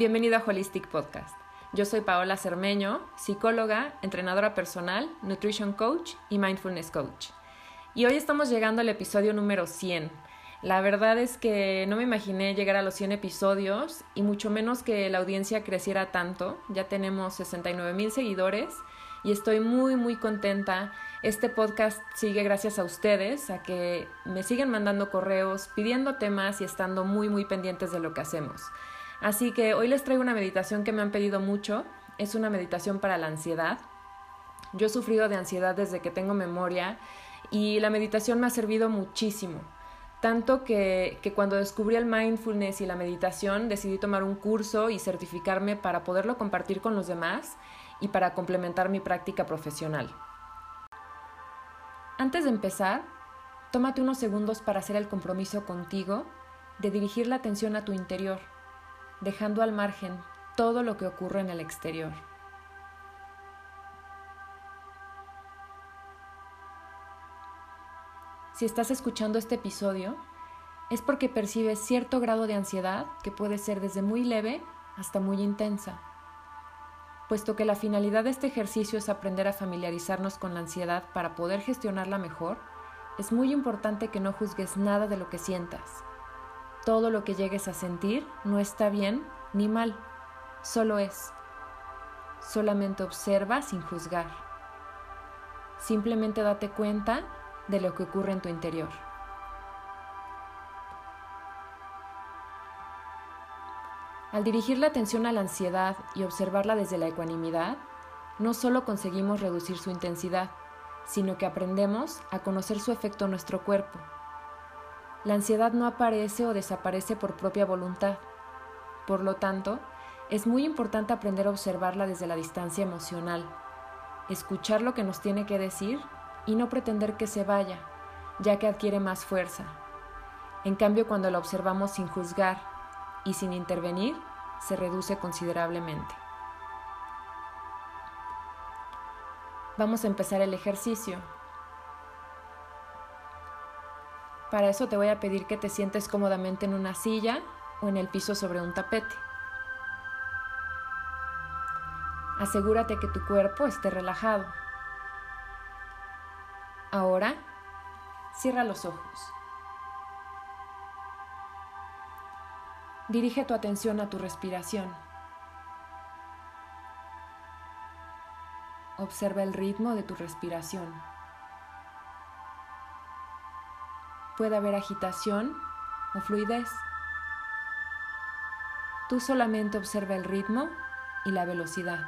Bienvenido a Holistic Podcast. Yo soy Paola Cermeño, psicóloga, entrenadora personal, nutrition coach y mindfulness coach. Y hoy estamos llegando al episodio número 100. La verdad es que no me imaginé llegar a los 100 episodios y mucho menos que la audiencia creciera tanto. Ya tenemos 69 mil seguidores y estoy muy muy contenta. Este podcast sigue gracias a ustedes, a que me siguen mandando correos, pidiendo temas y estando muy muy pendientes de lo que hacemos. Así que hoy les traigo una meditación que me han pedido mucho. Es una meditación para la ansiedad. Yo he sufrido de ansiedad desde que tengo memoria y la meditación me ha servido muchísimo. Tanto que, que, cuando descubrí el mindfulness y la meditación decidí tomar un curso y certificarme para poderlo compartir con los demás y para complementar mi práctica profesional. Antes de empezar, tómate unos segundos para hacer el compromiso contigo de dirigir la atención a tu interior dejando al margen todo lo que ocurre en el exterior. Si estás escuchando este episodio, es porque percibes cierto grado de ansiedad que puede ser desde muy leve hasta muy intensa. Puesto que la finalidad de este ejercicio es aprender a familiarizarnos con la ansiedad para poder gestionarla mejor, es muy importante que no juzgues nada de lo que sientas todo lo que llegues a sentir no está bien ni mal, solo es. Solamente observa sin juzgar. Simplemente date cuenta de lo que ocurre en tu interior. Al dirigir la atención a la ansiedad y observarla desde la ecuanimidad, no solo conseguimos reducir su intensidad, sino que aprendemos a conocer su efecto en nuestro cuerpo la ansiedad no aparece o desaparece por propia voluntad. Por lo tanto, es muy importante aprender a observarla desde la distancia emocional, escuchar lo que nos tiene que decir y no pretender que se vaya, ya que adquiere más fuerza. En cambio, cuando la observamos sin juzgar y sin intervenir, se reduce considerablemente. Vamos a empezar el ejercicio. Para eso te voy a pedir que te sientes cómodamente en una silla o en el piso sobre un tapete. Asegúrate que tu cuerpo esté relajado. Ahora, cierra los ojos. Dirige tu atención a tu respiración. Observa el ritmo de tu respiración. Puede haber agitación o fluidez. Tú solamente observa el ritmo y la velocidad.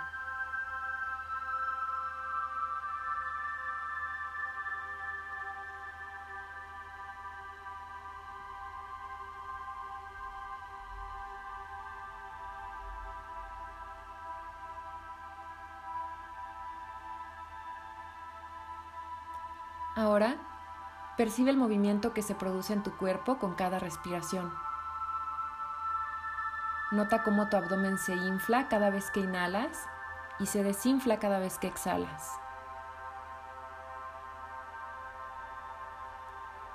Ahora Percibe el movimiento que se produce en tu cuerpo con cada respiración. Nota cómo tu abdomen se infla cada vez que inhalas y se desinfla cada vez que exhalas.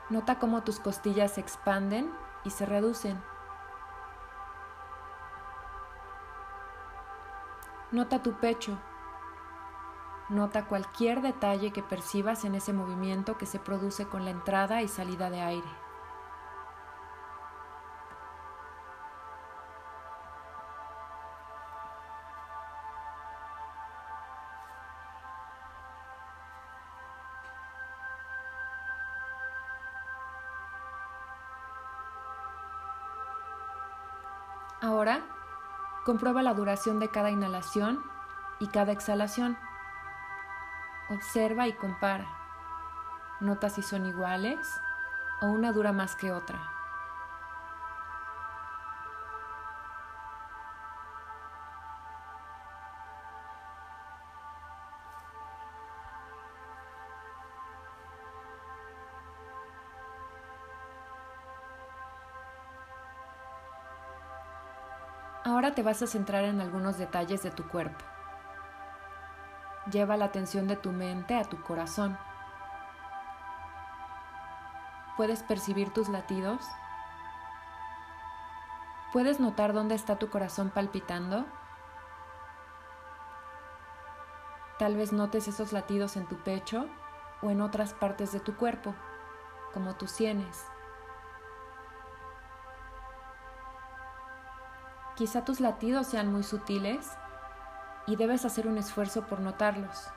Nota cómo tus costillas se expanden y se reducen. Nota tu pecho Nota cualquier detalle que percibas en ese movimiento que se produce con la entrada y salida de aire. Ahora, comprueba la duración de cada inhalación y cada exhalación. Observa y compara. Nota si son iguales o una dura más que otra. Ahora te vas a centrar en algunos detalles de tu cuerpo. Lleva la atención de tu mente a tu corazón. ¿Puedes percibir tus latidos? ¿Puedes notar dónde está tu corazón palpitando? Tal vez notes esos latidos en tu pecho o en otras partes de tu cuerpo, como tus sienes. Quizá tus latidos sean muy sutiles y debes hacer un esfuerzo por notarlos.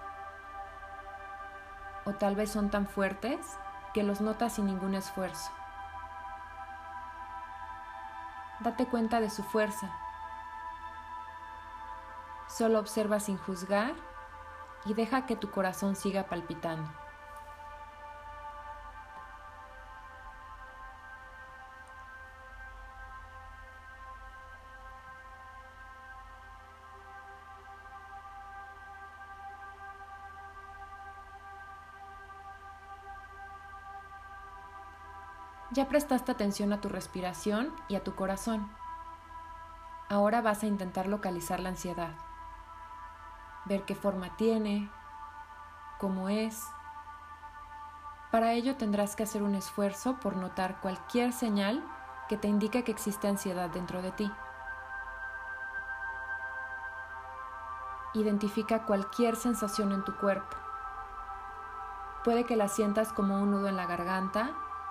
O tal vez son tan fuertes que los notas sin ningún esfuerzo. Date cuenta de su fuerza. Solo observa sin juzgar y deja que tu corazón siga palpitando. Ya prestaste atención a tu respiración y a tu corazón. Ahora vas a intentar localizar la ansiedad ver qué forma tiene, cómo es. Para ello tendrás que hacer un esfuerzo por notar cualquier señal que te indique que existe ansiedad dentro de ti. Identifica cualquier sensación en tu cuerpo. Puede que la sientas como un nudo en la garganta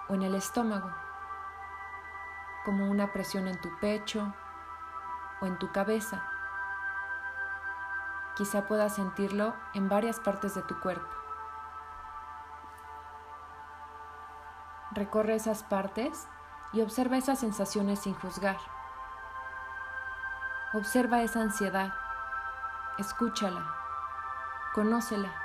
o en el estómago, como una presión en tu pecho o en tu cabeza quizá puedas sentirlo en varias partes de tu cuerpo. Recorre esas partes y observa esas sensaciones sin juzgar. Observa esa ansiedad, escúchala, conócela.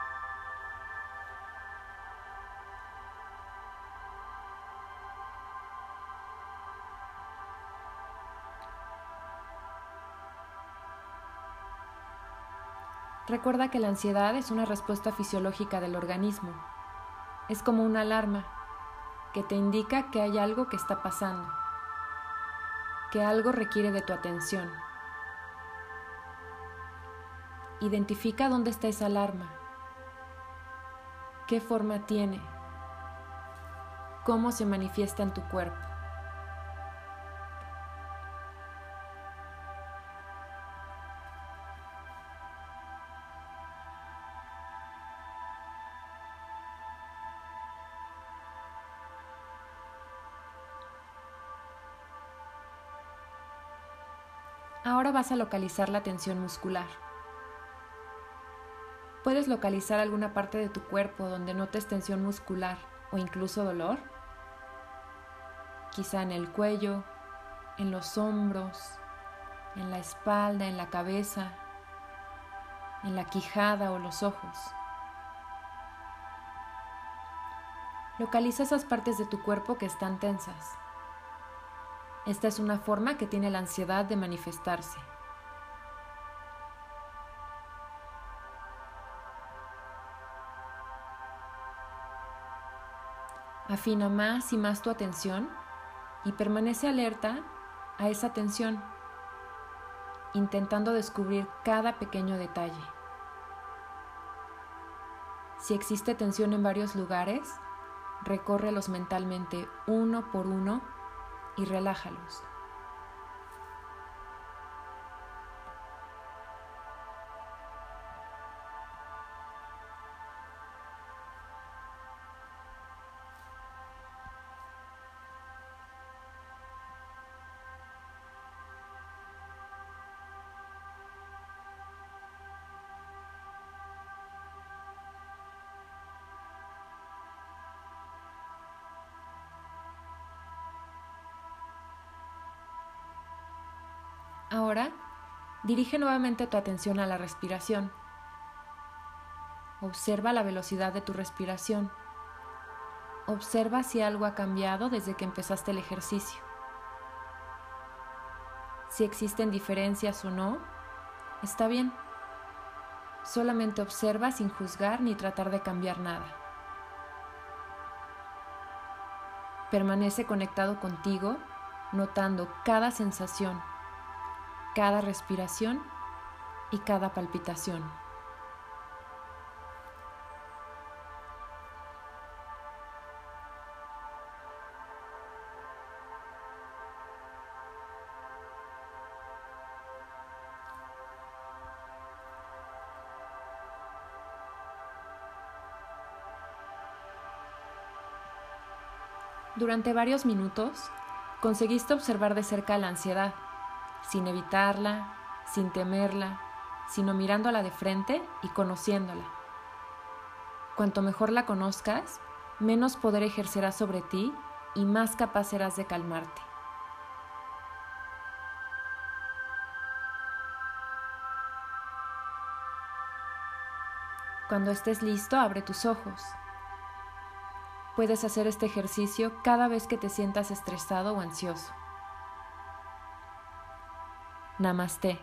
Recuerda que la ansiedad es una respuesta fisiológica del organismo. Es como una alarma que te indica que hay algo que está pasando, que algo requiere de tu atención. Identifica dónde está esa alarma, qué forma tiene, cómo se manifiesta en tu cuerpo. Ahora vas a localizar la tensión muscular. ¿Puedes localizar alguna parte de tu cuerpo donde notes tensión muscular o incluso dolor? Quizá en el cuello, en los hombros, en la espalda, en la cabeza, en la quijada o los ojos. Localiza esas partes de tu cuerpo que están tensas. Esta es una forma que tiene la ansiedad de manifestarse. Afina más y más tu atención y permanece alerta a esa tensión, intentando descubrir cada pequeño detalle. Si existe tensión en varios lugares, recórrelos mentalmente uno por uno y relájalos. Ahora, dirige nuevamente tu atención a la respiración. Observa la velocidad de tu respiración. Observa si algo ha cambiado desde que empezaste el ejercicio. Si existen diferencias o no, está bien. Solamente observa sin juzgar ni tratar de cambiar nada. Permanece conectado contigo, notando cada sensación cada respiración y cada palpitación. Durante varios minutos, conseguiste observar de cerca la ansiedad, sin evitarla, sin temerla, sino mirándola de frente y conociéndola. Cuanto mejor la conozcas, menos poder ejercerás sobre ti y más capaz serás de calmarte. Cuando estés listo, abre tus ojos. Puedes hacer este ejercicio cada vez que te sientas estresado o ansioso. Namaste.